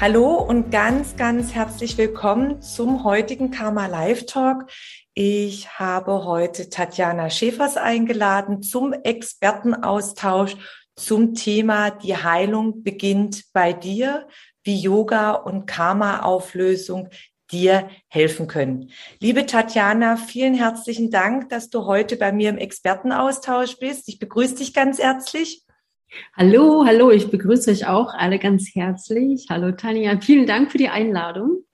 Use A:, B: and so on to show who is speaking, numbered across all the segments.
A: Hallo und ganz, ganz herzlich willkommen zum heutigen Karma Live Talk. Ich habe heute Tatjana Schäfers eingeladen zum Expertenaustausch zum Thema Die Heilung beginnt bei dir, wie Yoga und Karma-Auflösung dir helfen können. Liebe Tatjana, vielen herzlichen Dank, dass du heute bei mir im Expertenaustausch bist. Ich begrüße dich ganz herzlich.
B: Hallo, hallo, ich begrüße euch auch alle ganz herzlich. Hallo Tanja, vielen Dank für die Einladung.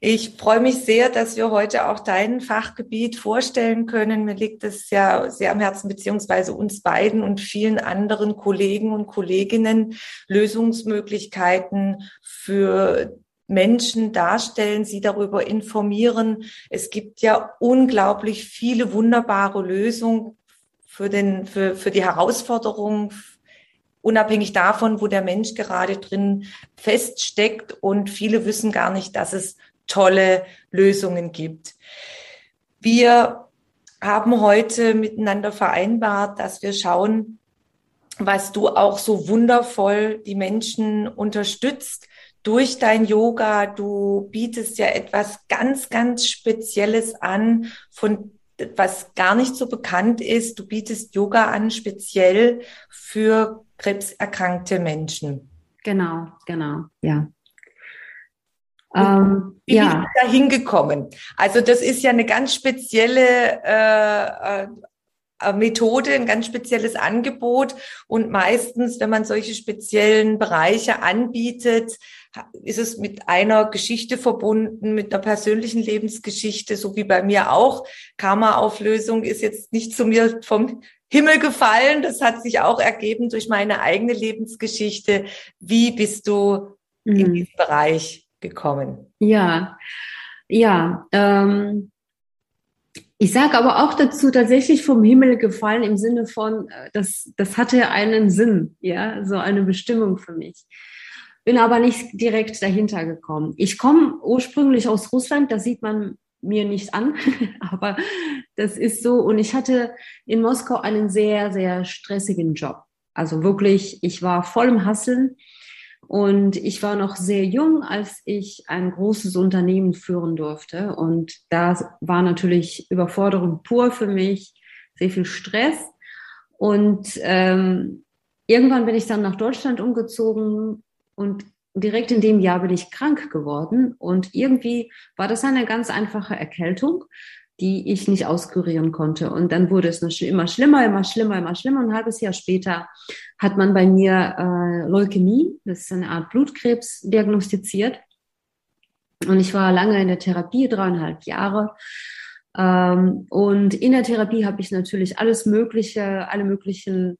A: Ich freue mich sehr, dass wir heute auch dein Fachgebiet vorstellen können. Mir liegt es ja sehr am Herzen, beziehungsweise uns beiden und vielen anderen Kollegen und Kolleginnen Lösungsmöglichkeiten für Menschen darstellen, sie darüber informieren. Es gibt ja unglaublich viele wunderbare Lösungen für, den, für, für die Herausforderungen, unabhängig davon, wo der Mensch gerade drin feststeckt. Und viele wissen gar nicht, dass es tolle Lösungen gibt. Wir haben heute miteinander vereinbart, dass wir schauen, was du auch so wundervoll die Menschen unterstützt durch dein Yoga. Du bietest ja etwas ganz, ganz Spezielles an, von was gar nicht so bekannt ist. Du bietest Yoga an, speziell für krebserkrankte Menschen.
B: Genau, genau, ja.
A: Ähm, Wie ja. bist du da hingekommen? Also das ist ja eine ganz spezielle äh, äh, Methode, ein ganz spezielles Angebot. Und meistens, wenn man solche speziellen Bereiche anbietet, ist es mit einer Geschichte verbunden, mit einer persönlichen Lebensgeschichte, so wie bei mir auch. Karma-Auflösung ist jetzt nicht zu mir vom Himmel gefallen. Das hat sich auch ergeben durch meine eigene Lebensgeschichte. Wie bist du mhm. in diesen Bereich gekommen?
B: Ja, ja. Ähm, ich sage aber auch dazu tatsächlich vom Himmel gefallen im Sinne von, äh, das, das hatte einen Sinn, ja, so eine Bestimmung für mich. Bin aber nicht direkt dahinter gekommen. Ich komme ursprünglich aus Russland, das sieht man mir nicht an, aber das ist so. Und ich hatte in Moskau einen sehr, sehr stressigen Job. Also wirklich, ich war voll im Hasseln und ich war noch sehr jung, als ich ein großes Unternehmen führen durfte. Und da war natürlich Überforderung pur für mich, sehr viel Stress. Und ähm, irgendwann bin ich dann nach Deutschland umgezogen und direkt in dem Jahr bin ich krank geworden und irgendwie war das eine ganz einfache Erkältung, die ich nicht auskurieren konnte. Und dann wurde es immer schlimmer, immer schlimmer, immer schlimmer. Und ein halbes Jahr später hat man bei mir äh, Leukämie, das ist eine Art Blutkrebs, diagnostiziert. Und ich war lange in der Therapie, dreieinhalb Jahre. Ähm, und in der Therapie habe ich natürlich alles Mögliche, alle möglichen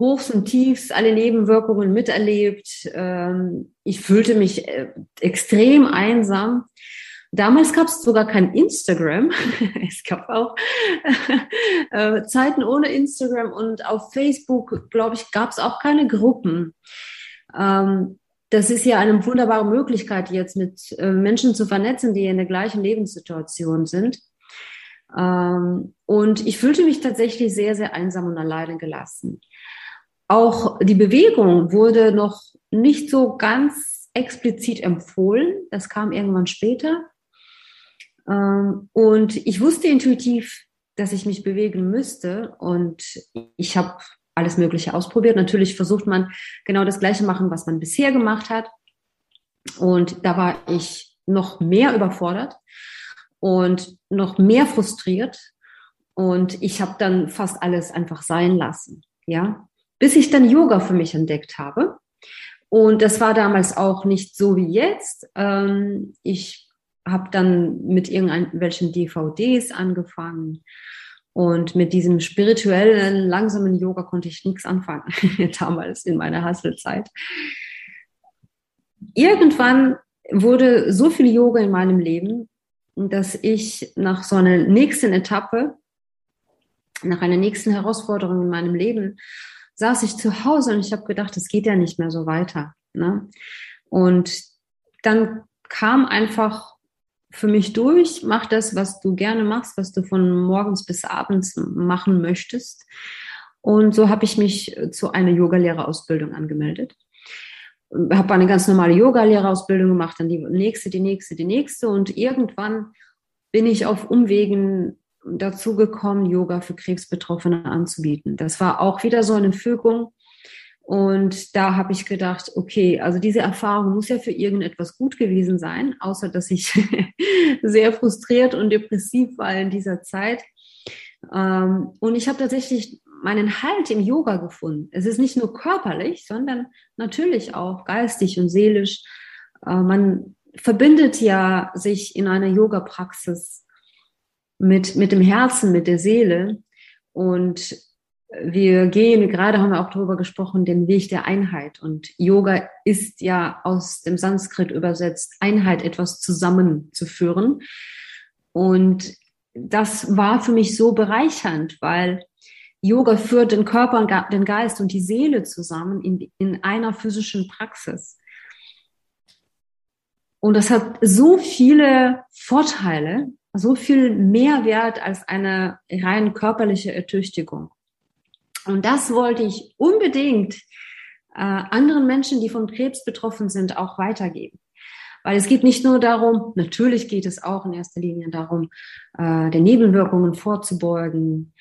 B: Hochs und Tiefs, alle Nebenwirkungen miterlebt. Ähm, ich fühlte mich äh, extrem einsam. Damals gab es sogar kein Instagram. es gab auch äh, Zeiten ohne Instagram und auf Facebook, glaube ich, gab es auch keine Gruppen. Ähm, das ist ja eine wunderbare Möglichkeit, jetzt mit äh, Menschen zu vernetzen, die in der gleichen Lebenssituation sind. Ähm, und ich fühlte mich tatsächlich sehr, sehr einsam und alleine gelassen. Auch die Bewegung wurde noch nicht so ganz explizit empfohlen. Das kam irgendwann später. Ähm, und ich wusste intuitiv, dass ich mich bewegen müsste. Und ich habe alles Mögliche ausprobiert. Natürlich versucht man genau das Gleiche machen, was man bisher gemacht hat. Und da war ich noch mehr überfordert und noch mehr frustriert. Und ich habe dann fast alles einfach sein lassen. Ja, bis ich dann Yoga für mich entdeckt habe. Und das war damals auch nicht so wie jetzt. Ähm, ich habe dann mit irgendwelchen DVDs angefangen Und mit diesem spirituellen, langsamen Yoga konnte ich nichts anfangen, damals in meiner Hasselzeit. Irgendwann wurde so viel Yoga in meinem Leben, dass ich nach so einer nächsten Etappe, nach einer nächsten Herausforderung in meinem Leben, saß ich zu Hause und ich habe gedacht, es geht ja nicht mehr so weiter. Ne? Und dann kam einfach für mich durch, mach das, was du gerne machst, was du von morgens bis abends machen möchtest. Und so habe ich mich zu einer Yogalehrerausbildung angemeldet. Habe eine ganz normale Yogalehrerausbildung gemacht, dann die nächste, die nächste, die nächste. Und irgendwann bin ich auf Umwegen dazu gekommen, Yoga für Krebsbetroffene anzubieten. Das war auch wieder so eine Fügung. Und da habe ich gedacht, okay, also diese Erfahrung muss ja für irgendetwas gut gewesen sein, außer dass ich sehr frustriert und depressiv war in dieser Zeit. Ähm, und ich habe tatsächlich meinen Halt im Yoga gefunden. Es ist nicht nur körperlich, sondern natürlich auch geistig und seelisch. Äh, man verbindet ja sich in einer Yoga-Praxis mit, mit dem Herzen, mit der Seele. Und wir gehen, gerade haben wir auch darüber gesprochen, den Weg der Einheit. Und Yoga ist ja aus dem Sanskrit übersetzt, Einheit, etwas zusammenzuführen. Und das war für mich so bereichernd, weil Yoga führt den Körper, den Geist und die Seele zusammen in, in einer physischen Praxis. Und das hat so viele Vorteile, so viel mehr wert als eine rein körperliche Ertüchtigung. Und das wollte ich unbedingt äh, anderen Menschen, die von Krebs betroffen sind, auch weitergeben. Weil es geht nicht nur darum, natürlich geht es auch in erster Linie darum, äh, den Nebenwirkungen vorzubeugen,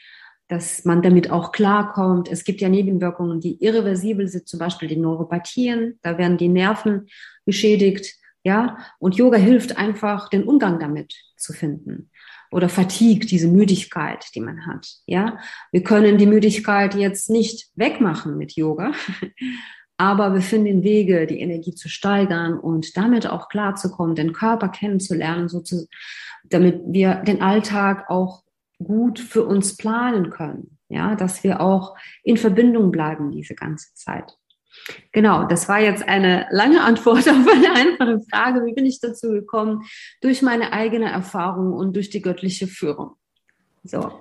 B: dass man damit auch klarkommt. Es gibt ja Nebenwirkungen, die irreversibel sind, zum Beispiel die Neuropathien, da werden die Nerven geschädigt ja, und Yoga hilft einfach, den Umgang damit zu finden. Oder Fatigue, diese Müdigkeit, die man hat. Ja, wir können die Müdigkeit jetzt nicht wegmachen mit Yoga, aber wir finden Wege, die Energie zu steigern und damit auch klarzukommen, den Körper kennenzulernen, so zu, damit wir den Alltag auch gut für uns planen können. Ja, dass wir auch in Verbindung bleiben diese ganze Zeit. Genau, das war jetzt eine lange Antwort auf eine einfache Frage. Wie bin ich dazu gekommen? Durch meine eigene Erfahrung und durch die göttliche Führung.
A: So.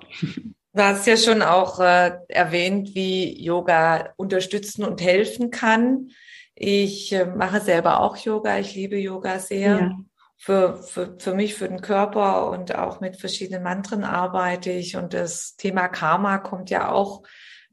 A: Du hast ja schon auch äh, erwähnt, wie Yoga unterstützen und helfen kann. Ich äh, mache selber auch Yoga. Ich liebe Yoga sehr. Ja. Für, für, für mich, für den Körper und auch mit verschiedenen Mantren arbeite ich. Und das Thema Karma kommt ja auch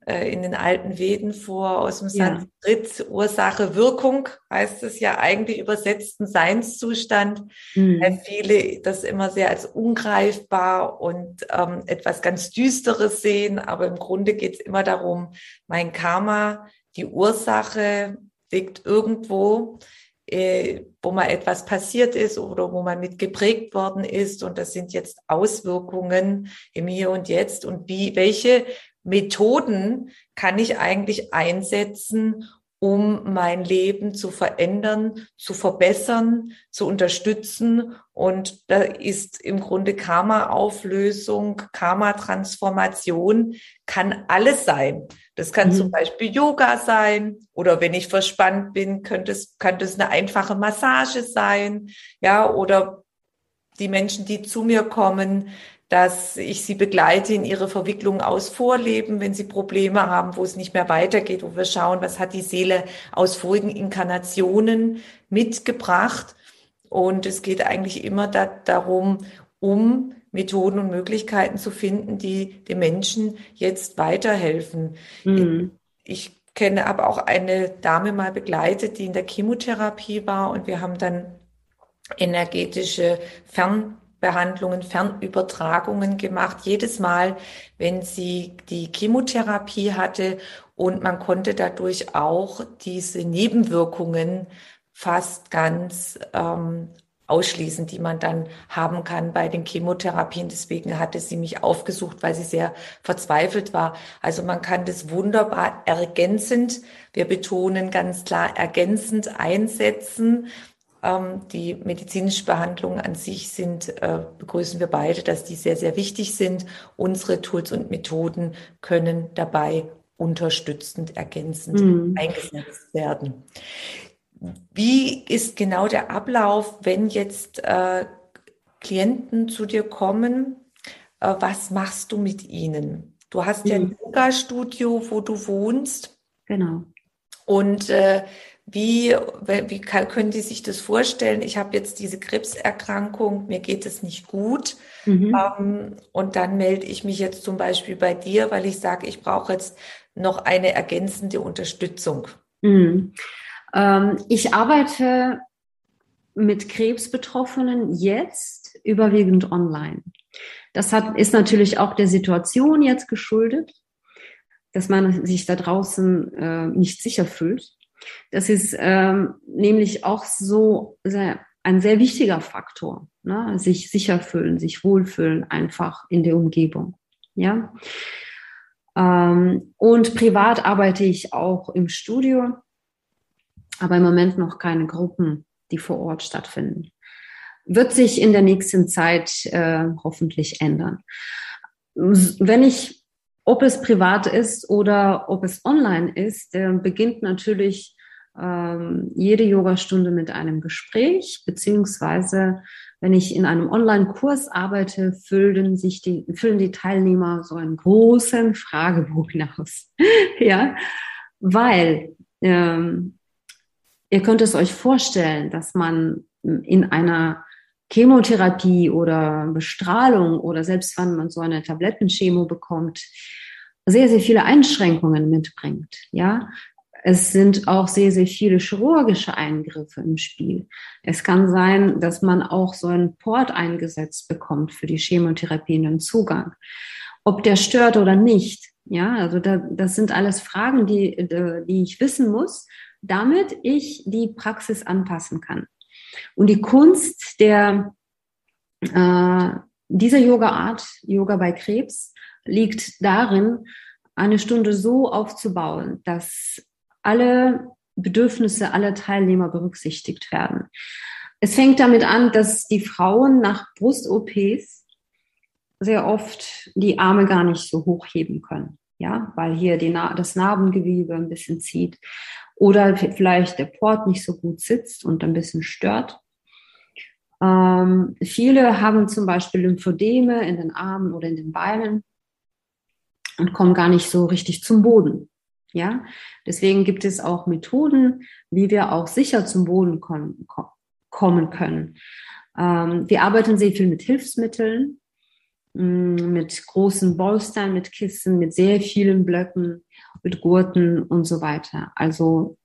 A: äh, in den alten Veden vor, aus dem Sanskrit, ja. Ursache, Wirkung, heißt es ja eigentlich übersetzten Seinszustand, mhm. weil viele das immer sehr als ungreifbar und ähm, etwas ganz Düsteres sehen, aber im Grunde geht es immer darum, mein Karma, die Ursache liegt irgendwo, äh, wo mal etwas passiert ist oder wo man mit geprägt worden ist und das sind jetzt Auswirkungen im Hier und Jetzt und wie, welche Methoden kann ich eigentlich einsetzen, um mein Leben zu verändern, zu verbessern, zu unterstützen. Und da ist im Grunde Karma-Auflösung, Karma-Transformation, kann alles sein. Das kann mhm. zum Beispiel Yoga sein oder wenn ich verspannt bin, könnte es, könnte es eine einfache Massage sein. Ja, oder die Menschen, die zu mir kommen, dass ich sie begleite in ihre Verwicklung aus Vorleben, wenn sie Probleme haben, wo es nicht mehr weitergeht, wo wir schauen, was hat die Seele aus vorigen Inkarnationen mitgebracht. Und es geht eigentlich immer da, darum, um Methoden und Möglichkeiten zu finden, die den Menschen jetzt weiterhelfen. Mhm. Ich kenne aber auch eine Dame mal begleitet, die in der Chemotherapie war und wir haben dann energetische Fern Behandlungen, Fernübertragungen gemacht, jedes Mal, wenn sie die Chemotherapie hatte und man konnte dadurch auch diese Nebenwirkungen fast ganz ähm, ausschließen, die man dann haben kann bei den Chemotherapien. Deswegen hatte sie mich aufgesucht, weil sie sehr verzweifelt war. Also man kann das wunderbar ergänzend, wir betonen ganz klar ergänzend einsetzen die medizinischen Behandlungen an sich sind, äh, begrüßen wir beide, dass die sehr, sehr wichtig sind. Unsere Tools und Methoden können dabei unterstützend, ergänzend mhm. eingesetzt werden. Wie ist genau der Ablauf, wenn jetzt äh, Klienten zu dir kommen? Äh, was machst du mit ihnen? Du hast mhm. ja ein mhm. Yoga-Studio, wo du wohnst.
B: Genau.
A: Und äh, wie, wie kann, können die sich das vorstellen? Ich habe jetzt diese Krebserkrankung, mir geht es nicht gut. Mhm. Ähm, und dann melde ich mich jetzt zum Beispiel bei dir, weil ich sage, ich brauche jetzt noch eine ergänzende Unterstützung.
B: Mhm. Ähm, ich arbeite mit Krebsbetroffenen jetzt überwiegend online. Das hat, ist natürlich auch der Situation jetzt geschuldet, dass man sich da draußen äh, nicht sicher fühlt. Das ist ähm, nämlich auch so sehr, ein sehr wichtiger Faktor, ne? sich sicher fühlen, sich wohlfühlen einfach in der Umgebung. Ja. Ähm, und privat arbeite ich auch im Studio, aber im Moment noch keine Gruppen, die vor Ort stattfinden. Wird sich in der nächsten Zeit äh, hoffentlich ändern. Wenn ich ob es privat ist oder ob es online ist, beginnt natürlich ähm, jede Yogastunde mit einem Gespräch, beziehungsweise wenn ich in einem Online-Kurs arbeite, füllen sich die, füllen die Teilnehmer so einen großen Fragebogen aus. ja, weil ähm, ihr könnt es euch vorstellen, dass man in einer Chemotherapie oder Bestrahlung oder selbst wenn man so eine Tablettenchemo bekommt, sehr, sehr viele Einschränkungen mitbringt. Ja, es sind auch sehr, sehr viele chirurgische Eingriffe im Spiel. Es kann sein, dass man auch so einen Port eingesetzt bekommt für die Chemotherapie einen Zugang. Ob der stört oder nicht. Ja, also da, das sind alles Fragen, die, die ich wissen muss, damit ich die Praxis anpassen kann. Und die Kunst der, äh, dieser Yoga-Art, Yoga bei Krebs, liegt darin, eine Stunde so aufzubauen, dass alle Bedürfnisse aller Teilnehmer berücksichtigt werden. Es fängt damit an, dass die Frauen nach Brust-OPs sehr oft die Arme gar nicht so hochheben können, ja, weil hier die, das Narbengewebe ein bisschen zieht oder vielleicht der Port nicht so gut sitzt und ein bisschen stört. Ähm, viele haben zum Beispiel Lymphödeme in den Armen oder in den Beinen und kommen gar nicht so richtig zum Boden. Ja, deswegen gibt es auch Methoden, wie wir auch sicher zum Boden kommen, können. Ähm, wir arbeiten sehr viel mit Hilfsmitteln, mm, mit großen Bolstern, mit Kissen, mit sehr vielen Blöcken, mit Gurten und so weiter. Also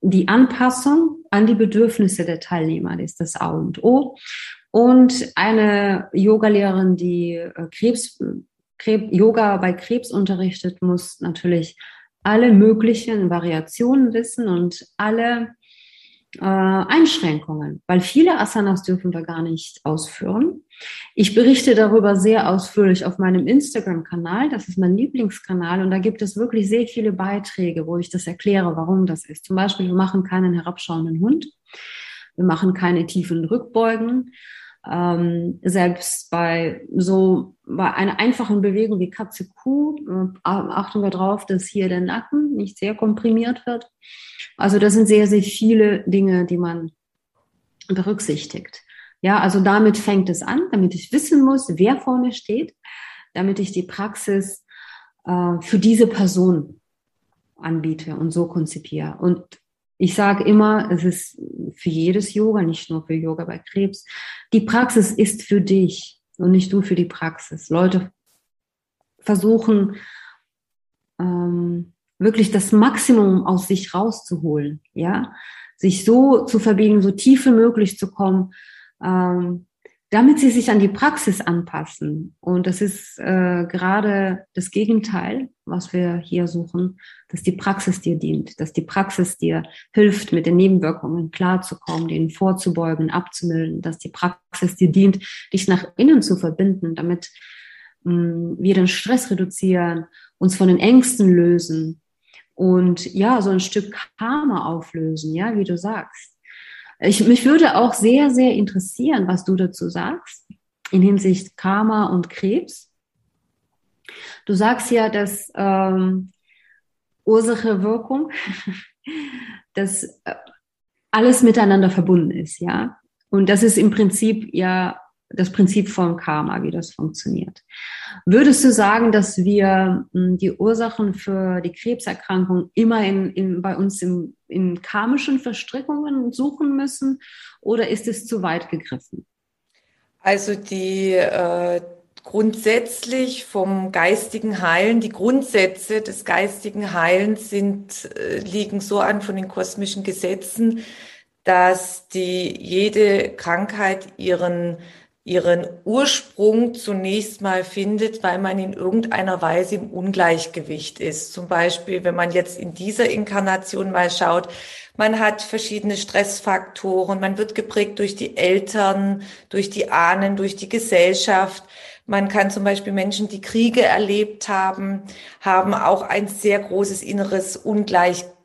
B: die Anpassung an die Bedürfnisse der Teilnehmer ist das A und O. Und eine Yogalehrerin, die äh, Krebs, Krebs, Yoga bei Krebs unterrichtet, muss natürlich alle möglichen Variationen wissen und alle äh, Einschränkungen, weil viele Asanas dürfen wir gar nicht ausführen. Ich berichte darüber sehr ausführlich auf meinem Instagram-Kanal. Das ist mein Lieblingskanal und da gibt es wirklich sehr viele Beiträge, wo ich das erkläre, warum das ist. Zum Beispiel, wir machen keinen herabschauenden Hund. Wir machen keine tiefen Rückbeugen. Ähm, selbst bei so bei einer einfachen Bewegung wie Katze Kuh äh, achten wir darauf, dass hier der Nacken nicht sehr komprimiert wird. Also das sind sehr, sehr viele Dinge, die man berücksichtigt. Ja, also damit fängt es an, damit ich wissen muss, wer vor mir steht, damit ich die Praxis äh, für diese Person anbiete und so konzipiere. Und ich sage immer, es ist für jedes Yoga, nicht nur für Yoga bei Krebs. Die Praxis ist für dich und nicht du für die Praxis. Leute versuchen ähm, wirklich das Maximum aus sich rauszuholen, ja, sich so zu verbiegen, so tief wie möglich zu kommen, ähm, damit sie sich an die Praxis anpassen. Und das ist äh, gerade das Gegenteil, was wir hier suchen, dass die Praxis dir dient, dass die Praxis dir hilft, mit den Nebenwirkungen klarzukommen, denen vorzubeugen, abzumilden, dass die Praxis dir dient, dich nach innen zu verbinden, damit mh, mm, wir den Stress reduzieren, uns von den Ängsten lösen und ja, so ein Stück Karma auflösen, ja, wie du sagst. Ich, mich würde auch sehr, sehr interessieren, was du dazu sagst in Hinsicht Karma und Krebs. Du sagst ja, dass ähm, Ursache, Wirkung, dass äh, alles miteinander verbunden ist, ja. Und das ist im Prinzip ja das Prinzip vom Karma, wie das funktioniert. Würdest du sagen, dass wir hm, die Ursachen für die Krebserkrankung immer in, in, bei uns im, in karmischen Verstrickungen suchen müssen oder ist es zu weit gegriffen?
A: Also die äh, grundsätzlich vom geistigen Heilen, die Grundsätze des geistigen Heilens sind, äh, liegen so an von den kosmischen Gesetzen, dass die jede Krankheit ihren ihren Ursprung zunächst mal findet, weil man in irgendeiner Weise im Ungleichgewicht ist. Zum Beispiel, wenn man jetzt in dieser Inkarnation mal schaut, man hat verschiedene Stressfaktoren, man wird geprägt durch die Eltern, durch die Ahnen, durch die Gesellschaft. Man kann zum Beispiel Menschen, die Kriege erlebt haben, haben auch ein sehr großes inneres Ungleichgewicht.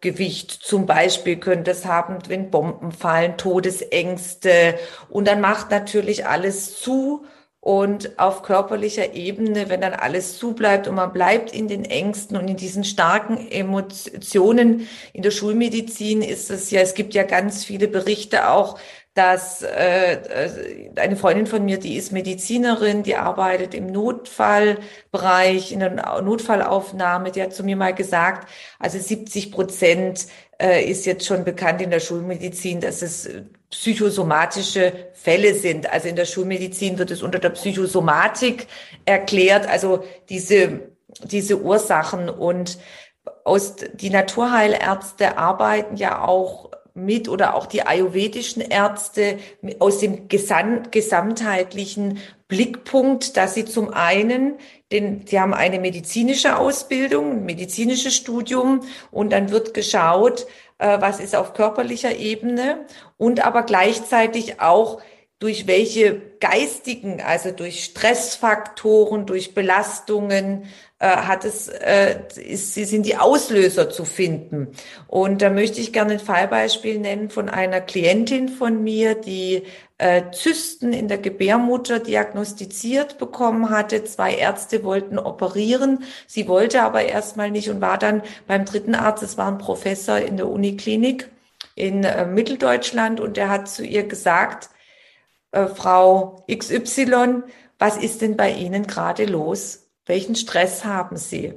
A: Zum Beispiel können das haben, wenn Bomben fallen, Todesängste. Und dann macht natürlich alles zu. Und auf körperlicher Ebene, wenn dann alles zu bleibt und man bleibt in den Ängsten und in diesen starken Emotionen in der Schulmedizin ist es ja, es gibt ja ganz viele Berichte auch, dass äh, äh, eine Freundin von mir, die ist Medizinerin, die arbeitet im Notfallbereich, in der Notfallaufnahme, die hat zu mir mal gesagt, also 70 Prozent äh, ist jetzt schon bekannt in der Schulmedizin, dass es psychosomatische Fälle sind. Also in der Schulmedizin wird es unter der Psychosomatik erklärt, also diese, diese Ursachen und aus, die Naturheilärzte arbeiten ja auch mit oder auch die ayurvedischen Ärzte aus dem Gesam gesamtheitlichen Blickpunkt, dass sie zum einen, denn sie haben eine medizinische Ausbildung, ein medizinisches Studium und dann wird geschaut, äh, was ist auf körperlicher Ebene und aber gleichzeitig auch durch welche geistigen, also durch Stressfaktoren, durch Belastungen, äh, hat es, äh, ist, sie sind die Auslöser zu finden. Und da möchte ich gerne ein Fallbeispiel nennen von einer Klientin von mir, die äh, Zysten in der Gebärmutter diagnostiziert bekommen hatte. Zwei Ärzte wollten operieren. Sie wollte aber erstmal nicht und war dann beim dritten Arzt, es war ein Professor in der Uniklinik in äh, Mitteldeutschland und der hat zu ihr gesagt, äh, Frau XY, was ist denn bei Ihnen gerade los? Welchen Stress haben Sie?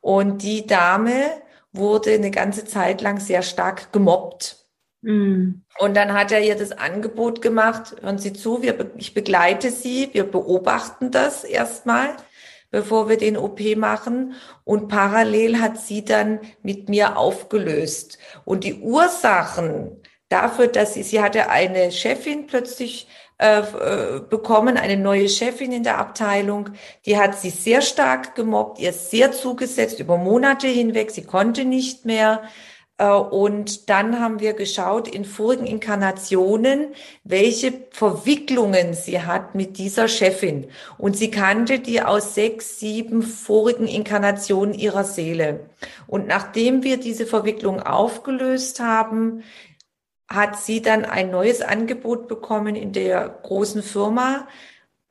A: Und die Dame wurde eine ganze Zeit lang sehr stark gemobbt. Mm. Und dann hat er ihr das Angebot gemacht, hören Sie zu, wir, ich begleite Sie, wir beobachten das erstmal, bevor wir den OP machen. Und parallel hat sie dann mit mir aufgelöst. Und die Ursachen dafür, dass sie, sie hatte eine Chefin plötzlich äh, äh, bekommen, eine neue Chefin in der Abteilung. Die hat sie sehr stark gemobbt, ihr sehr zugesetzt über Monate hinweg. Sie konnte nicht mehr. Äh, und dann haben wir geschaut in vorigen Inkarnationen, welche Verwicklungen sie hat mit dieser Chefin. Und sie kannte die aus sechs, sieben vorigen Inkarnationen ihrer Seele. Und nachdem wir diese Verwicklung aufgelöst haben, hat sie dann ein neues Angebot bekommen in der großen Firma,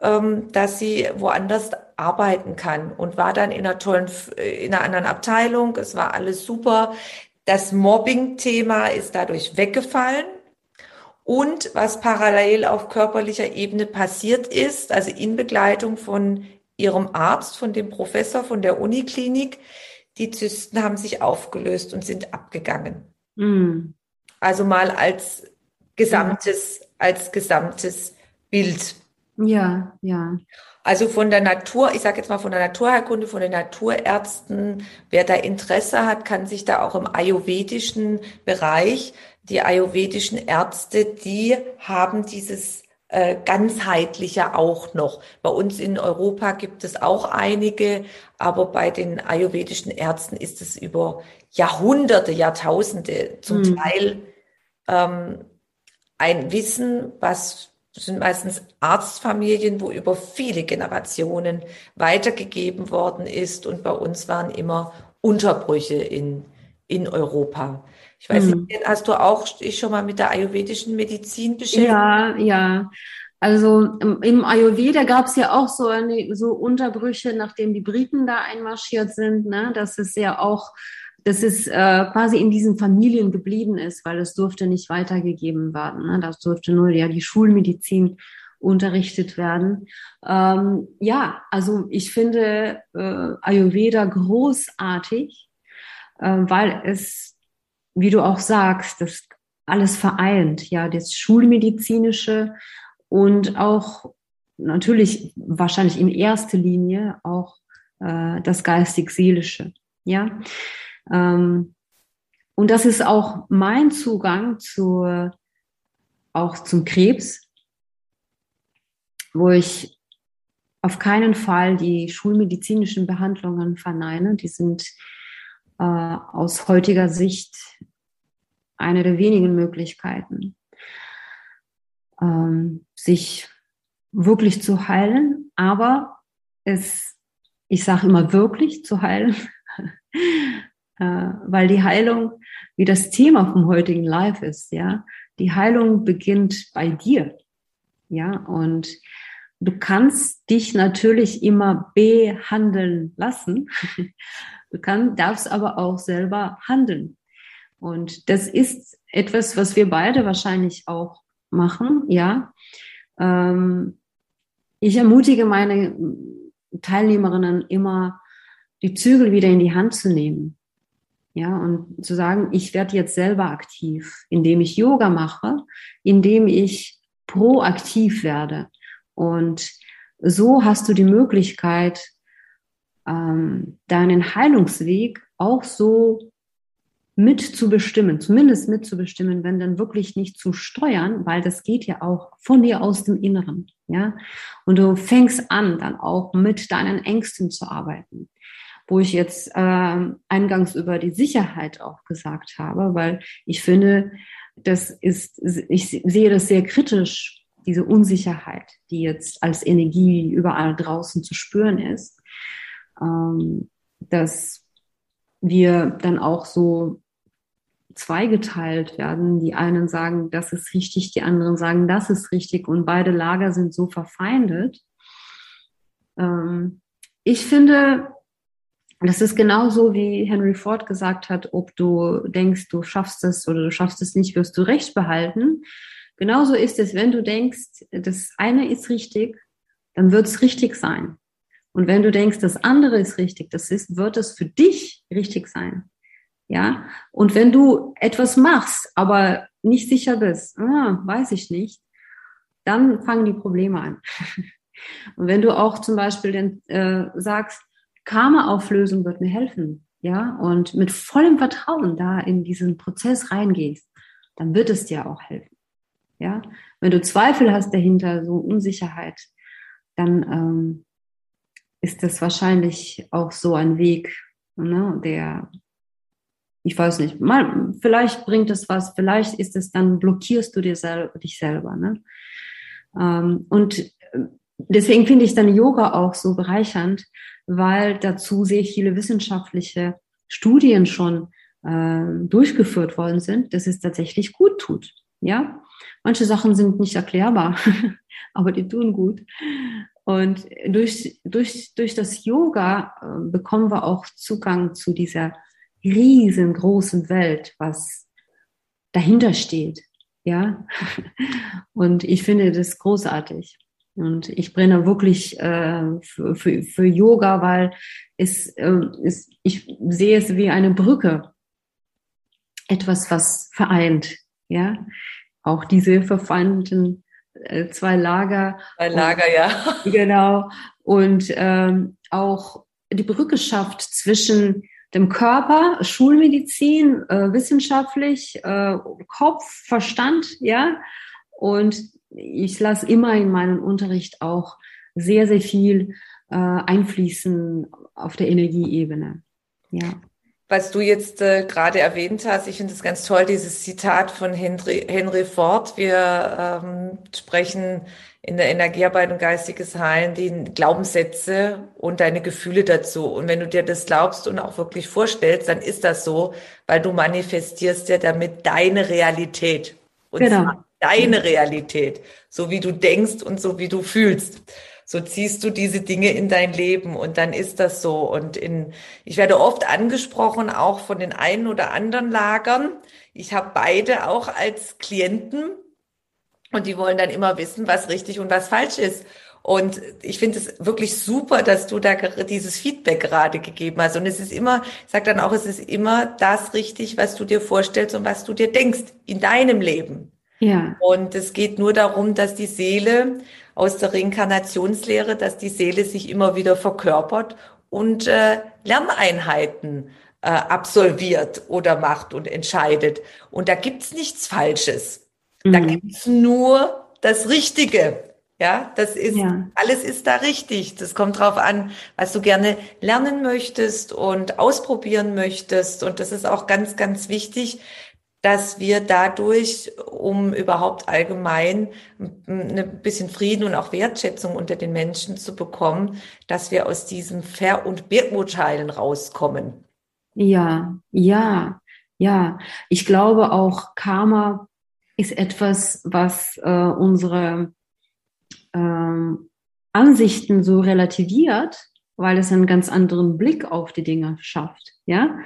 A: ähm, dass sie woanders arbeiten kann und war dann in einer tollen, äh, in einer anderen Abteilung. Es war alles super. Das Mobbing-Thema ist dadurch weggefallen. Und was parallel auf körperlicher Ebene passiert ist, also in Begleitung von ihrem Arzt, von dem Professor von der Uniklinik, die Zysten haben sich aufgelöst und sind abgegangen. Mm. Also mal als gesamtes, als gesamtes Bild.
B: Ja, ja.
A: Also von der Natur, ich sage jetzt mal von der Naturheilkunde, von den Naturärzten, wer da Interesse hat, kann sich da auch im ayurvedischen Bereich, die ayurvedischen Ärzte, die haben dieses äh, ganzheitliche auch noch. Bei uns in Europa gibt es auch einige, aber bei den ayurvedischen Ärzten ist es über Jahrhunderte, Jahrtausende zum mhm. Teil ähm, ein Wissen, was sind meistens Arztfamilien, wo über viele Generationen weitergegeben worden ist. Und bei uns waren immer Unterbrüche in, in Europa. Ich weiß hm. nicht, hast du auch dich schon mal mit der ayurvedischen Medizin beschäftigt?
B: Ja, ja. Also im Ayurveda gab es ja auch so, eine, so Unterbrüche, nachdem die Briten da einmarschiert sind, ne, dass es ja auch, dass es äh, quasi in diesen Familien geblieben ist, weil es durfte nicht weitergegeben werden. Ne? Das durfte nur ja die Schulmedizin unterrichtet werden. Ähm, ja, also ich finde äh, Ayurveda großartig, äh, weil es, wie du auch sagst, das alles vereint, ja, das Schulmedizinische und auch natürlich wahrscheinlich in erster Linie auch äh, das geistig-seelische. Ja, ähm, und das ist auch mein Zugang zu auch zum Krebs, wo ich auf keinen Fall die schulmedizinischen Behandlungen verneine. Die sind äh, aus heutiger Sicht eine der wenigen Möglichkeiten ähm, sich wirklich zu heilen, aber es, ich sage immer wirklich zu heilen, weil die Heilung, wie das Thema vom heutigen Live ist, ja, die Heilung beginnt bei dir, ja, und du kannst dich natürlich immer behandeln lassen. Du kannst, darfst aber auch selber handeln. Und das ist etwas, was wir beide wahrscheinlich auch machen, ja. Ähm, ich ermutige meine Teilnehmerinnen immer, die Zügel wieder in die Hand zu nehmen. Ja, und zu sagen, ich werde jetzt selber aktiv, indem ich Yoga mache, indem ich proaktiv werde. Und so hast du die Möglichkeit, ähm, deinen Heilungsweg auch so mitzubestimmen, zumindest mitzubestimmen, wenn dann wirklich nicht zu steuern, weil das geht ja auch von dir aus dem Inneren, ja. Und du fängst an, dann auch mit deinen Ängsten zu arbeiten, wo ich jetzt äh, eingangs über die Sicherheit auch gesagt habe, weil ich finde, das ist, ich sehe das sehr kritisch, diese Unsicherheit, die jetzt als Energie überall draußen zu spüren ist, ähm, dass wir dann auch so zweigeteilt werden. Die einen sagen, das ist richtig, die anderen sagen, das ist richtig und beide Lager sind so verfeindet. Ähm, ich finde, das ist genauso, wie Henry Ford gesagt hat, ob du denkst, du schaffst es oder du schaffst es nicht, wirst du Recht behalten. Genauso ist es, wenn du denkst, das eine ist richtig, dann wird es richtig sein. Und wenn du denkst, das andere ist richtig, das ist, wird es für dich richtig sein. Ja, und wenn du etwas machst, aber nicht sicher bist, ah, weiß ich nicht, dann fangen die Probleme an. und wenn du auch zum Beispiel den, äh, sagst, Karma-Auflösung wird mir helfen, ja, und mit vollem Vertrauen da in diesen Prozess reingehst, dann wird es dir auch helfen. Ja, wenn du Zweifel hast dahinter, so Unsicherheit, dann ähm, ist das wahrscheinlich auch so ein Weg, ne, der ich weiß nicht, mal, vielleicht bringt es was, vielleicht ist es dann, blockierst du dir sel dich selber. Ne? Ähm, und äh, deswegen finde ich dann Yoga auch so bereichernd, weil dazu sehr viele wissenschaftliche Studien schon äh, durchgeführt worden sind, dass es tatsächlich gut tut. Ja, manche Sachen sind nicht erklärbar, aber die tun gut. Und durch, durch, durch das Yoga äh, bekommen wir auch Zugang zu dieser riesengroßen Welt, was dahinter steht. Ja, und ich finde das großartig. Und ich brenne wirklich äh, für, für, für Yoga, weil es, äh, es, ich sehe es wie eine Brücke. Etwas, was vereint. Ja, auch diese verfeindeten äh, zwei Lager.
A: Zwei Lager, und, ja.
B: Genau. Und ähm, auch die Brücke schafft zwischen dem Körper, Schulmedizin, äh, wissenschaftlich, äh, Kopf, Verstand, ja. Und ich lasse immer in meinem Unterricht auch sehr, sehr viel äh, einfließen auf der Energieebene. Ja.
A: was du jetzt äh, gerade erwähnt hast, ich finde es ganz toll, dieses Zitat von Henry, Henry Ford. Wir ähm, sprechen in der Energiearbeit und geistiges Heilen die Glaubenssätze und deine Gefühle dazu. Und wenn du dir das glaubst und auch wirklich vorstellst, dann ist das so, weil du manifestierst ja damit deine Realität. Und genau. Deine Realität, so wie du denkst und so wie du fühlst so ziehst du diese Dinge in dein Leben und dann ist das so. Und in, ich werde oft angesprochen, auch von den einen oder anderen Lagern. Ich habe beide auch als Klienten und die wollen dann immer wissen, was richtig und was falsch ist. Und ich finde es wirklich super, dass du da dieses Feedback gerade gegeben hast. Und es ist immer, ich sage dann auch, es ist immer das richtig, was du dir vorstellst und was du dir denkst in deinem Leben. Ja. Und es geht nur darum, dass die Seele aus der Reinkarnationslehre, dass die Seele sich immer wieder verkörpert und äh, Lerneinheiten äh, absolviert oder macht und entscheidet. Und da gibt's nichts Falsches. Mhm. Da gibt's nur das Richtige. Ja, das ist, ja. alles ist da richtig. Das kommt drauf an, was du gerne lernen möchtest und ausprobieren möchtest. Und das ist auch ganz, ganz wichtig, dass wir dadurch, um überhaupt allgemein ein bisschen Frieden und auch Wertschätzung unter den Menschen zu bekommen, dass wir aus diesem Ver- und Beurteilen rauskommen.
B: Ja, ja, ja. Ich glaube auch Karma ist etwas, was äh, unsere ähm, Ansichten so relativiert, weil es einen ganz anderen Blick auf die Dinge schafft. Ja,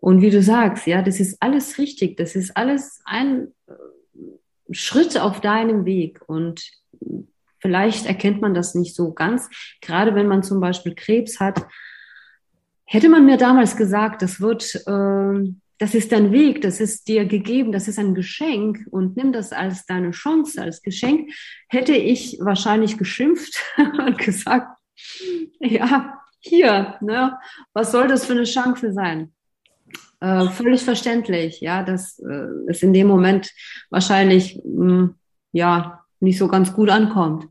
B: und wie du sagst, ja, das ist alles richtig. Das ist alles ein äh, Schritt auf deinem Weg. Und vielleicht erkennt man das nicht so ganz. Gerade wenn man zum Beispiel Krebs hat, hätte man mir damals gesagt, das wird, äh, das ist dein Weg, das ist dir gegeben, das ist ein Geschenk und nimm das als deine Chance, als Geschenk, hätte ich wahrscheinlich geschimpft und gesagt, ja, hier, ne, was soll das für eine Chance sein? Äh, völlig verständlich, ja, dass äh, es in dem Moment wahrscheinlich mh, hm, ja nicht so ganz gut ankommt.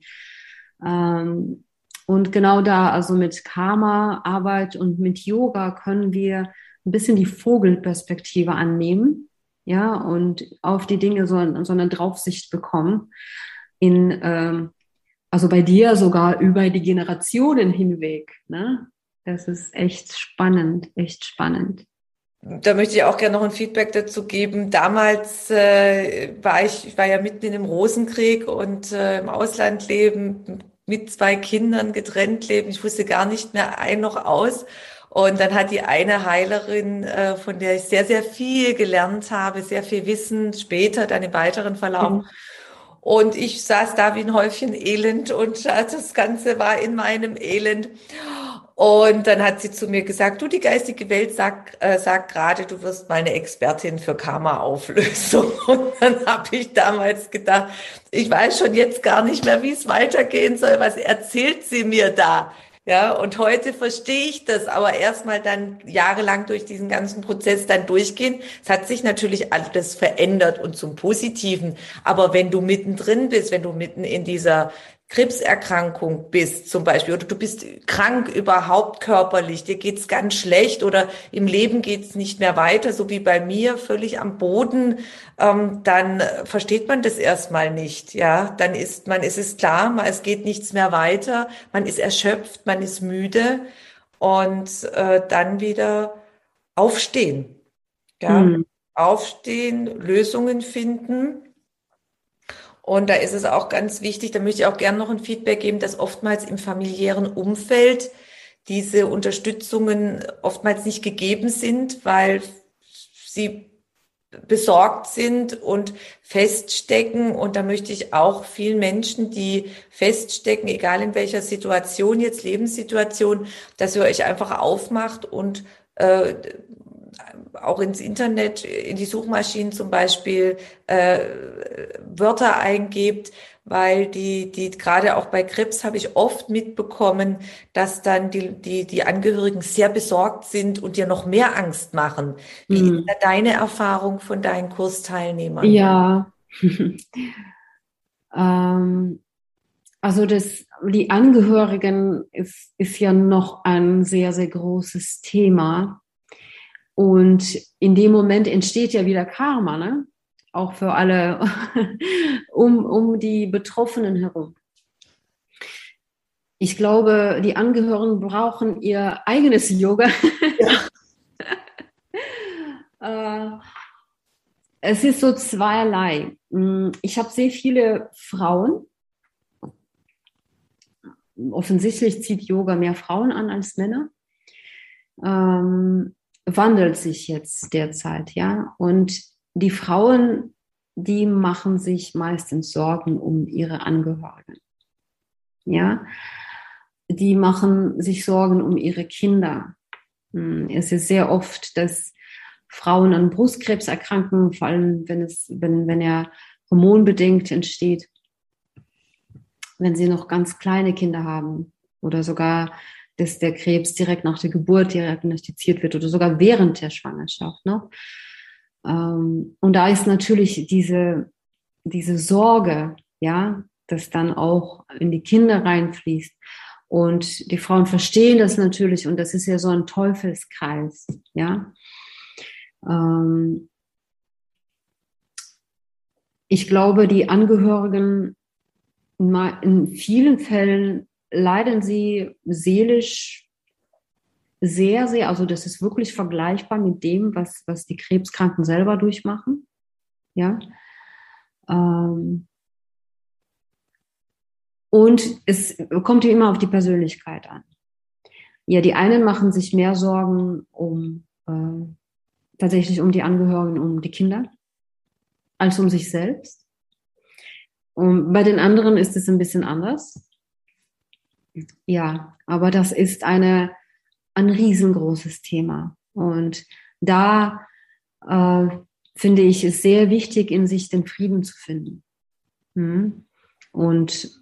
B: Ähm, und genau da, also mit Karma-Arbeit und mit Yoga können wir ein bisschen die Vogelperspektive annehmen, ja, und auf die Dinge so, so eine Draufsicht bekommen. In, ähm, also bei dir sogar über die Generationen hinweg. Ne? Das ist echt spannend, echt spannend.
A: Da möchte ich auch gerne noch ein Feedback dazu geben. Damals äh, war ich, ich war ja mitten in dem Rosenkrieg und äh, im Ausland leben, mit zwei Kindern getrennt leben. Ich wusste gar nicht mehr ein noch aus. Und dann hat die eine Heilerin, äh, von der ich sehr, sehr viel gelernt habe, sehr viel Wissen, später dann im weiteren Verlauf. Mhm. Und ich saß da wie ein Häufchen Elend und das Ganze war in meinem Elend. Und dann hat sie zu mir gesagt, du, die geistige Welt sagt, äh, sagt gerade, du wirst mal eine Expertin für Karma-Auflösung. Und dann habe ich damals gedacht, ich weiß schon jetzt gar nicht mehr, wie es weitergehen soll. Was erzählt sie mir da? Ja, und heute verstehe ich das, aber erstmal dann jahrelang durch diesen ganzen Prozess dann durchgehen. Es hat sich natürlich alles verändert und zum Positiven. Aber wenn du mittendrin bist, wenn du mitten in dieser Krebserkrankung bist zum Beispiel oder du bist krank überhaupt körperlich, dir geht's ganz schlecht oder im Leben geht's nicht mehr weiter, so wie bei mir, völlig am Boden, ähm, dann versteht man das erstmal nicht. Ja, dann ist man, es ist klar, man, es geht nichts mehr weiter, man ist erschöpft, man ist müde und äh, dann wieder aufstehen. Ja, mhm. aufstehen, Lösungen finden und da ist es auch ganz wichtig, da möchte ich auch gerne noch ein Feedback geben, dass oftmals im familiären Umfeld diese Unterstützungen oftmals nicht gegeben sind, weil sie besorgt sind und feststecken. Und da möchte ich auch vielen Menschen, die feststecken, egal in welcher Situation, jetzt Lebenssituation, dass ihr euch einfach aufmacht und äh, auch ins Internet, in die Suchmaschinen zum Beispiel äh, Wörter eingebt, weil die, die gerade auch bei Krebs habe ich oft mitbekommen, dass dann die, die, die Angehörigen sehr besorgt sind und dir noch mehr Angst machen. Wie mhm. ist da deine Erfahrung von deinen Kursteilnehmern?
B: Ja. ähm, also das, die Angehörigen ist, ist ja noch ein sehr, sehr großes Thema Und in dem Moment entsteht ja wieder Karma, ne? Auch für alle um, um die Betroffenen herum. Ich glaube, die Angehörigen brauchen ihr eigenes Yoga. Ja. äh, es ist so zweierlei. Mm, ich habe sehr viele Frauen. Offensichtlich zieht Yoga mehr Frauen an als Männer. Wandelt sich jetzt derzeit, ja. Und die Frauen, die machen sich meistens Sorgen um ihre Angehörigen. Ja die machen sich Sorgen um ihre Kinder. Hm, es ist sehr oft, dass Frauen an Brustkrebs erkranken, vor allem wenn es, wenn, wenn er hormonbedingt entsteht, wenn sie noch ganz kleine Kinder haben oder sogar, dass der Krebs direkt nach der Geburt diagnostiziert wird oder sogar während der Schwangerschaft. Ne? und da ist natürlich diese, diese Sorge, ja, dass dann auch in die Kinder reinfließt. Und die Frauen verstehen das natürlich und das ist ja so ein Teufelskreis, ja. Ähm ich glaube, die Angehörigen in vielen Fällen leiden sie seelisch sehr, sehr, also das ist wirklich vergleichbar mit dem, was, was die Krebskranken selber durchmachen. Ja. Ähm, und es kommt ja immer auf die Persönlichkeit an. Ja, die einen machen sich mehr Sorgen um äh, tatsächlich um die Angehörigen, um die Kinder, als um sich selbst. Und bei den anderen ist es ein bisschen anders. Ja, aber das ist eine, ein riesengroßes Thema. Und da äh, finde ich es sehr wichtig, in sich den Frieden zu finden. Hm? Und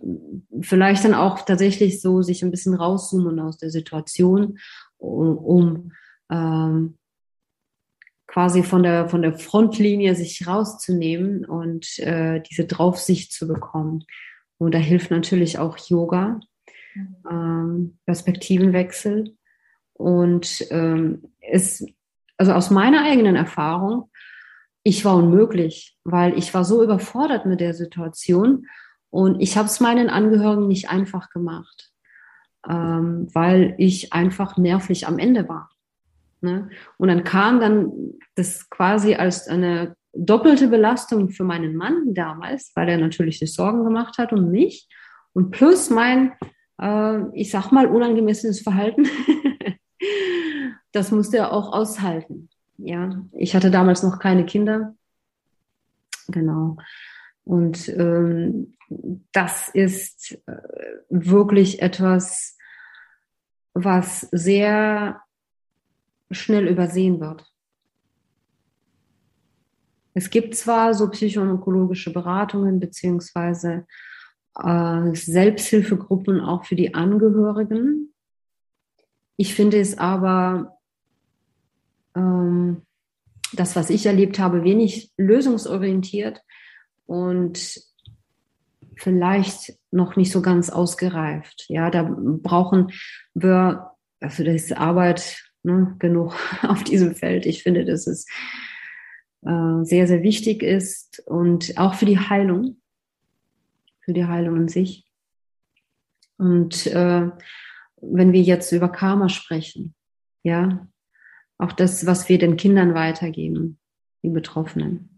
B: vielleicht dann auch tatsächlich so sich ein bisschen rauszoomen aus der Situation, um, um ähm, quasi von der, von der Frontlinie sich rauszunehmen und äh, diese Draufsicht zu bekommen. Und da hilft natürlich auch Yoga, ähm, Perspektivenwechsel. Und ähm, es, also aus meiner eigenen Erfahrung, ich war unmöglich, weil ich war so überfordert mit der Situation und ich habe es meinen Angehörigen nicht einfach gemacht, ähm, weil ich einfach nervlich am Ende war. Ne? Und dann kam dann das quasi als eine doppelte Belastung für meinen Mann damals, weil er natürlich sich Sorgen gemacht hat um mich und plus mein, äh, ich sag mal, unangemessenes Verhalten. das musste er auch aushalten. Ja, ich hatte damals noch keine Kinder. Genau. Und ähm, das ist äh, wirklich etwas, was sehr schnell übersehen wird. Es gibt zwar so psychoonkologische Beratungen beziehungsweise äh, Selbsthilfegruppen auch für die Angehörigen. Ich finde es aber, ähm, das, was ich erlebt habe, wenig lösungsorientiert und vielleicht noch nicht so ganz ausgereift. Ja, da brauchen wir, also das ist Arbeit ne, genug auf diesem Feld. Ich finde, dass es äh, sehr, sehr wichtig ist und auch für die Heilung, für die Heilung an sich. Und äh, wenn wir jetzt über Karma sprechen, ja, auch das, was wir den Kindern weitergeben, die Betroffenen.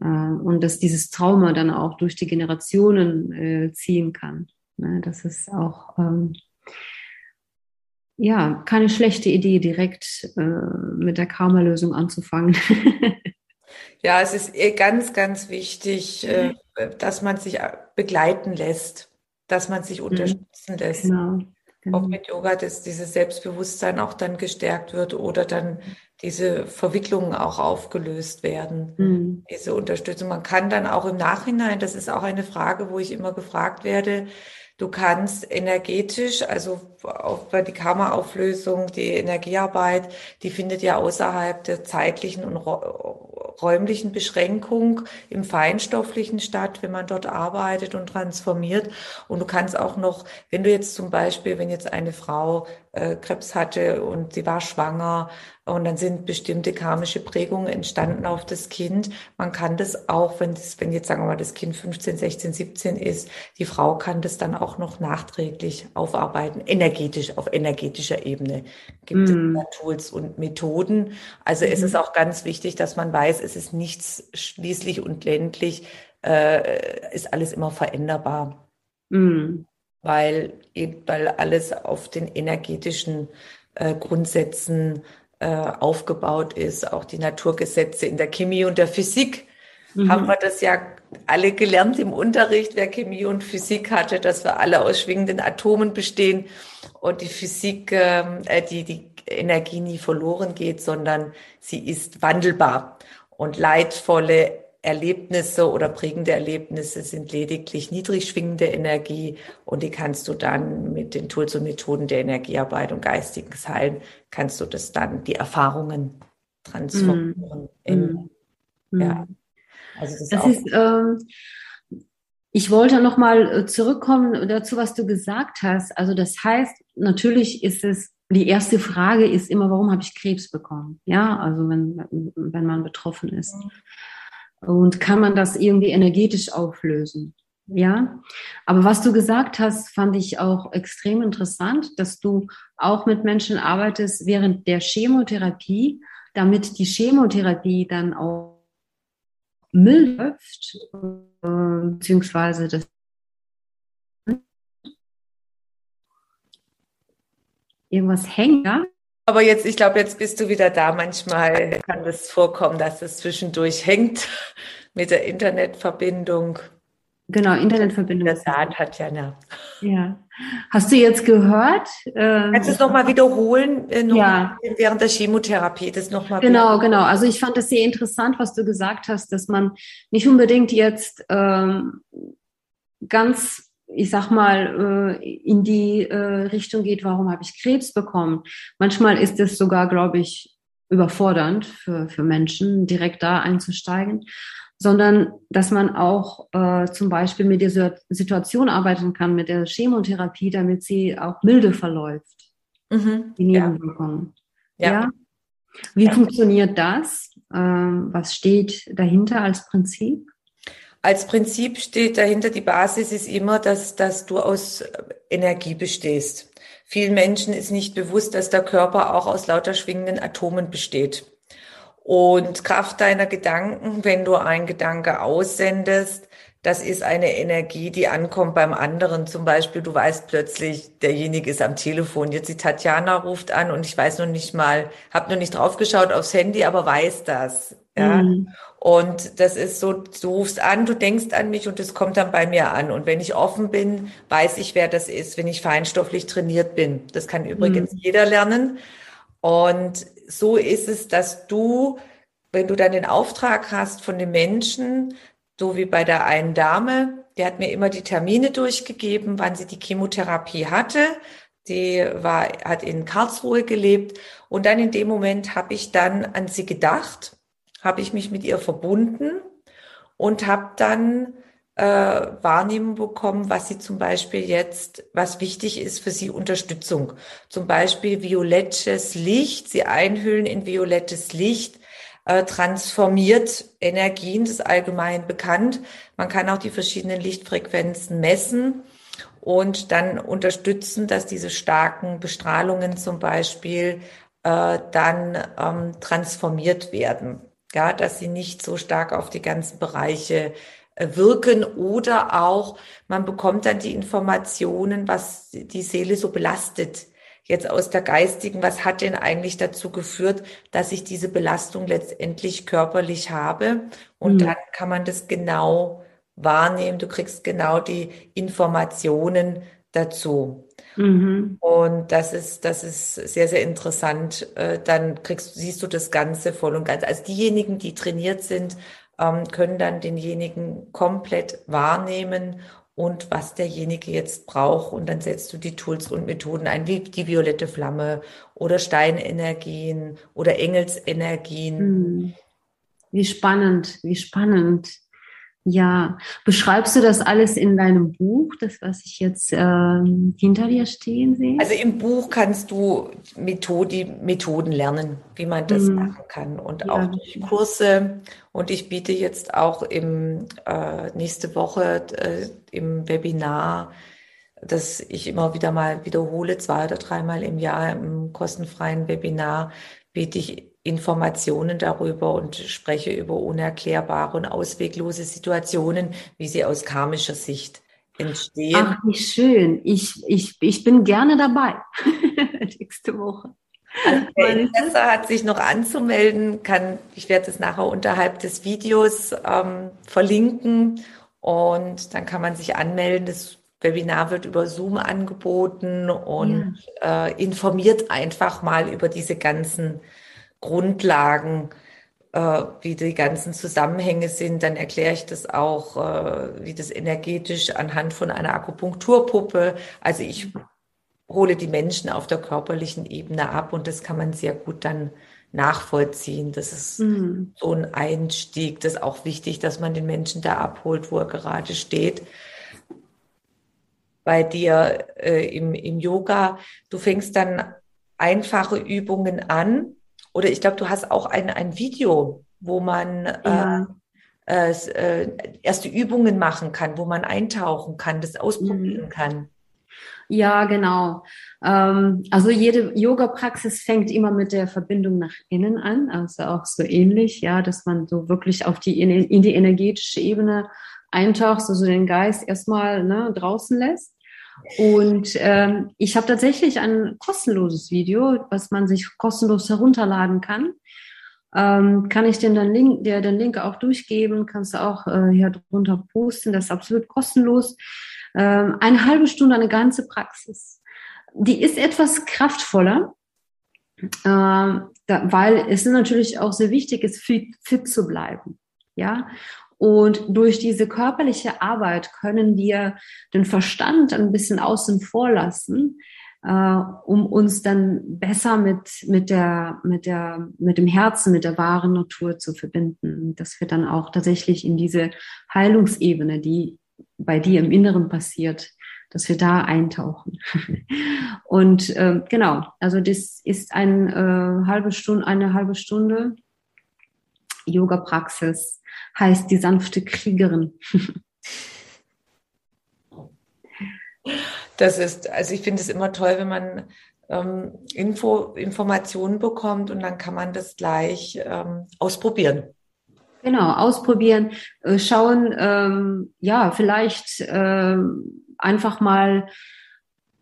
B: Äh, und dass dieses Trauma dann auch durch die Generationen äh, ziehen kann. Ne? Das ist auch ähm, ja keine schlechte Idee, direkt äh, mit der Karma-Lösung anzufangen.
A: ja, es ist eh ganz, ganz wichtig, äh, dass man sich begleiten lässt, dass man sich mhm. unterstützen lässt. Genau. Auch genau. mit Yoga, dass dieses Selbstbewusstsein auch dann gestärkt wird oder dann diese Verwicklungen auch aufgelöst werden, mhm. diese Unterstützung. Man kann dann auch im Nachhinein, das ist auch eine Frage, wo ich immer gefragt werde, du kannst energetisch, also auch bei die Karma-Auflösung, die Energiearbeit, die findet ja außerhalb der zeitlichen und räumlichen Beschränkung im Feinstofflichen statt, wenn man dort arbeitet und transformiert. Und du kannst auch noch, wenn du jetzt zum Beispiel, wenn jetzt eine Frau äh, Krebs hatte und sie war schwanger Und dann sind bestimmte karmische Prägungen entstanden auf das Kind. Man kann das auch, wenn das, wenn jetzt sagen wir mal das Kind 15, 16, 17 ist, die Frau kann das dann auch noch nachträglich aufarbeiten, energetisch, auf energetischer Ebene. Gibt mm. es Tools und Methoden. Also mm. es ist auch ganz wichtig, dass man weiß, es ist nichts schließlich und ländlich, äh, ist alles immer veränderbar. Mm. Weil, weil alles auf den energetischen äh, Grundsätzen äh, aufgebaut ist, auch die Naturgesetze in der Chemie und der Physik. Mhm. Haben wir das ja alle gelernt im Unterricht, wer Chemie und Physik hatte, dass wir alle aus schwingenden Atomen bestehen und die Physik, ähm, äh, die, die Energie nie verloren geht, sondern sie ist wandelbar. Und leidvolle Erlebnisse oder prägende Erlebnisse sind lediglich niedrig schwingende Energie und die kannst du dann mit den Tools und Methoden der Energiearbeit und geistigen Heilen, kannst du das dann, die Erfahrungen transformieren. Mm. In,
B: mm. Ja. Also das, das ist, ähm, ich wollte nochmal äh, zurückkommen dazu, was du gesagt hast. Also das heißt, natürlich ist es die erste Frage ist immer, warum habe ich Krebs bekommen? Ja, also wenn, wenn man betroffen ist. Mhm und kann man das irgendwie energetisch auflösen. Ja, aber was du gesagt hast, fand ich auch extrem interessant, dass du auch mit Menschen arbeitest während der Chemotherapie, damit die Chemotherapie dann auch mild läuft, beziehungsweise das irgendwas hängt. Ja?
A: Aber jetzt, ich glaube, jetzt bist du wieder da. Manchmal kann es vorkommen, dass es zwischendurch hängt mit der Internetverbindung.
B: Genau, Internetverbindung.
A: Der Saat hat ja eine.
B: Ja. Hast du jetzt gehört?
A: Ähm, Kannst du es nochmal wiederholen? Äh, noch ja. Während der Chemotherapie, das nochmal.
B: Genau, genau. Also ich fand es sehr interessant, was du gesagt hast, dass man nicht unbedingt jetzt ähm, ganz ich sag mal, äh, in die äh, Richtung geht, warum habe ich Krebs bekommen. Manchmal ist es sogar, glaube ich, überfordernd für, für Menschen, direkt da einzusteigen, sondern dass man auch äh, zum Beispiel mit dieser Situation arbeiten kann, mit der Chemotherapie, damit sie auch milde verläuft. Mhm. Die Nebenwirkungen. Ja. ja. Wie ja. funktioniert das? Ähm, was steht dahinter als Prinzip?
A: Als Prinzip steht dahinter, die Basis ist immer, dass, dass du aus Energie bestehst. Vielen Menschen ist nicht bewusst, dass der Körper auch aus lauter schwingenden Atomen besteht. Und Kraft deiner Gedanken, wenn du einen Gedanke aussendest, das ist eine Energie, die ankommt beim anderen. Zum Beispiel, du weißt plötzlich, derjenige ist am Telefon. Jetzt die Tatjana ruft an und ich weiß noch nicht mal, habe noch nicht draufgeschaut aufs Handy, aber weiß das. Ja. Mhm. Und das ist so, du rufst an, du denkst an mich und es kommt dann bei mir an. Und wenn ich offen bin, weiß ich, wer das ist, wenn ich feinstofflich trainiert bin. Das kann übrigens mhm. jeder lernen. Und so ist es, dass du, wenn du dann den Auftrag hast von den Menschen, so wie bei der einen Dame, die hat mir immer die Termine durchgegeben, wann sie die Chemotherapie hatte. Die war, hat in Karlsruhe gelebt. Und dann in dem Moment habe ich dann an sie gedacht habe ich mich mit ihr verbunden und habe dann äh, Wahrnehmung bekommen, was sie zum Beispiel jetzt, was wichtig ist für sie Unterstützung. Zum Beispiel violettes Licht, sie einhüllen in violettes Licht, äh, transformiert Energien, das ist allgemein bekannt. Man kann auch die verschiedenen Lichtfrequenzen messen und dann unterstützen, dass diese starken Bestrahlungen zum Beispiel äh, dann ähm, transformiert werden ja, dass sie nicht so stark auf die ganzen Bereiche äh, wirken oder auch man bekommt dann die Informationen, was die Seele so belastet. Jetzt aus der geistigen, was hat denn eigentlich dazu geführt, dass ich diese Belastung letztendlich körperlich habe? Und mhm. dann kann man das genau wahrnehmen. Du kriegst genau die Informationen dazu. Mhm. Und das ist, das ist sehr, sehr interessant. Äh, dann kriegst, siehst du das Ganze voll und ganz. Also diejenigen, die trainiert sind, ähm, können dann denjenigen komplett wahrnehmen und was derjenige jetzt braucht. Und dann setzt du die Tools und Methoden ein, wie die violette Flamme oder Steinenergien oder Engelsenergien.
B: Mhm. Wie spannend, wie spannend. Ja, beschreibst du das alles in deinem Buch, das, was ich jetzt ähm, hinter dir stehen sehe?
A: Also im Buch kannst du Methodi, Methoden lernen, wie man das mhm. machen kann und ja, auch durch Kurse. Und ich biete jetzt auch im äh, nächste Woche äh, im Webinar, das ich immer wieder mal wiederhole, zwei oder dreimal im Jahr im kostenfreien Webinar, biete ich Informationen darüber und spreche über unerklärbare und ausweglose Situationen, wie sie aus karmischer Sicht entstehen.
B: Ach, wie schön. Ich, ich, ich bin gerne dabei. Nächste Woche.
A: Also wer Interesse hat, sich noch anzumelden, kann, ich werde es nachher unterhalb des Videos ähm, verlinken und dann kann man sich anmelden. Das Webinar wird über Zoom angeboten und ja. äh, informiert einfach mal über diese ganzen Grundlagen, äh, wie die ganzen Zusammenhänge sind. Dann erkläre ich das auch, äh, wie das energetisch anhand von einer Akupunkturpuppe. Also ich hole die Menschen auf der körperlichen Ebene ab und das kann man sehr gut dann nachvollziehen. Das ist mhm. so ein Einstieg. Das ist auch wichtig, dass man den Menschen da abholt, wo er gerade steht. Bei dir äh, im, im Yoga, du fängst dann einfache Übungen an oder ich glaube, du hast auch ein, ein Video, wo man ja. äh, äh, erste Übungen machen kann, wo man eintauchen kann, das ausprobieren mhm. kann.
B: Ja, genau. Ähm, also jede Yoga-Praxis fängt immer mit der Verbindung nach innen an, also auch so ähnlich, ja, dass man so wirklich auf die in die energetische Ebene eintaucht, also den Geist erstmal ne, draußen lässt. Und ähm, ich habe tatsächlich ein kostenloses Video, was man sich kostenlos herunterladen kann. Ähm, kann ich dir den Link, der den Link auch durchgeben, kannst du auch äh, hier drunter posten, das ist absolut kostenlos. Ähm, eine halbe Stunde, eine ganze Praxis. Die ist etwas kraftvoller, äh, da, weil es natürlich auch sehr wichtig ist, fit, fit zu bleiben. Ja, und durch diese körperliche Arbeit können wir den Verstand ein bisschen außen vor lassen, äh, um uns dann besser mit, mit, der, mit, der, mit dem Herzen, mit der wahren Natur zu verbinden. Dass wir dann auch tatsächlich in diese Heilungsebene, die bei dir im Inneren passiert, dass wir da eintauchen. Und äh, genau, also das ist ein, äh, halbe Stunde, eine halbe Stunde Yoga-Praxis heißt die sanfte Kriegerin.
A: Das ist, also ich finde es immer toll, wenn man ähm, Info, Informationen bekommt und dann kann man das gleich ähm, ausprobieren.
B: Genau, ausprobieren, äh, schauen, ähm, ja, vielleicht äh, einfach mal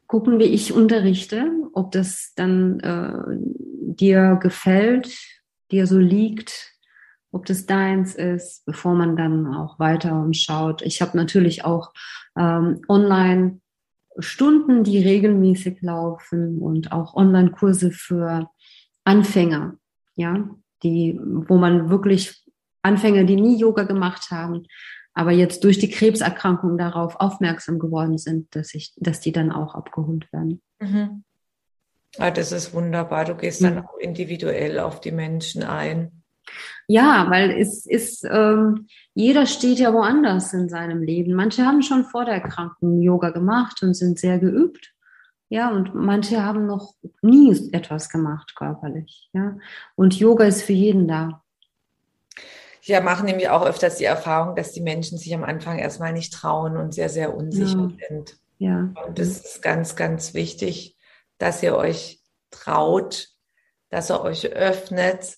B: gucken, wie ich unterrichte, ob das dann äh, dir gefällt, dir so liegt, ob das deins ist, bevor man dann auch weiter und schaut. Ich habe natürlich auch ähm, online Stunden, die regelmäßig laufen und auch Online-Kurse für Anfänger, ja, die, wo man wirklich Anfänger, die nie Yoga gemacht haben, aber jetzt durch die Krebserkrankung darauf aufmerksam geworden sind, dass ich, dass die dann auch abgeholt werden. Mhm.
A: Ah, das ist wunderbar. Du gehst dann auch individuell auf die Menschen ein.
B: Ja, weil es ist, ähm, jeder steht ja woanders in seinem Leben. Manche haben schon vor der Erkrankung Yoga gemacht und sind sehr geübt. Ja, und manche haben noch nie etwas gemacht körperlich. Ja, und Yoga ist für jeden da.
A: Ja, machen nämlich auch öfters die Erfahrung, dass die Menschen sich am Anfang erstmal nicht trauen und sehr, sehr unsicher ja. sind. Ja. Und das ist ganz, ganz wichtig, dass ihr euch traut, dass ihr euch öffnet,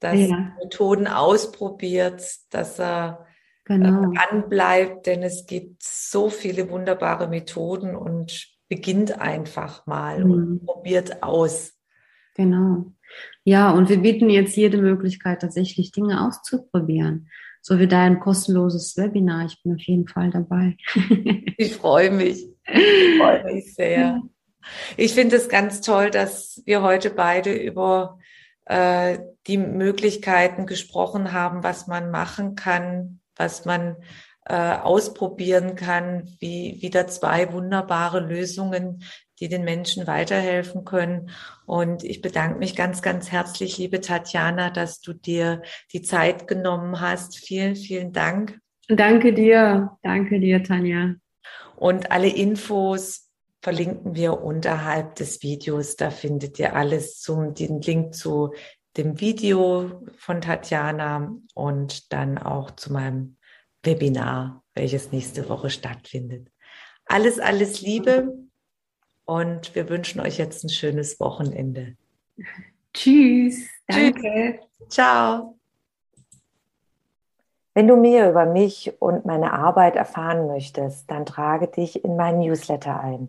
A: dass ja. Methoden ausprobiert, dass er genau. anbleibt, denn es gibt so viele wunderbare Methoden und beginnt einfach mal mhm. und probiert aus.
B: Genau. Ja, und wir bieten jetzt jede Möglichkeit, tatsächlich Dinge auszuprobieren. So wie dein kostenloses Webinar. Ich bin auf jeden Fall dabei.
A: ich freue mich. Ich freue mich sehr. Ich finde es ganz toll, dass wir heute beide über äh, die Möglichkeiten gesprochen haben, was man machen kann, was man äh, ausprobieren kann, wie wieder zwei wunderbare Lösungen, die den Menschen weiterhelfen können. Und ich bedanke mich ganz, ganz herzlich, liebe Tatjana, dass du dir die Zeit genommen hast. Vielen, vielen Dank.
B: Danke dir, danke dir, Tanja.
A: Und alle Infos verlinken wir unterhalb des Videos. Da findet ihr alles zum, den Link zu dem Video von Tatjana und dann auch zu meinem Webinar, welches nächste Woche stattfindet. Alles, alles Liebe und wir wünschen euch jetzt ein schönes Wochenende.
B: Tschüss. Danke.
A: Tschüss. Ciao. Wenn du mehr über mich und meine Arbeit erfahren möchtest, dann trage dich in meinen Newsletter ein.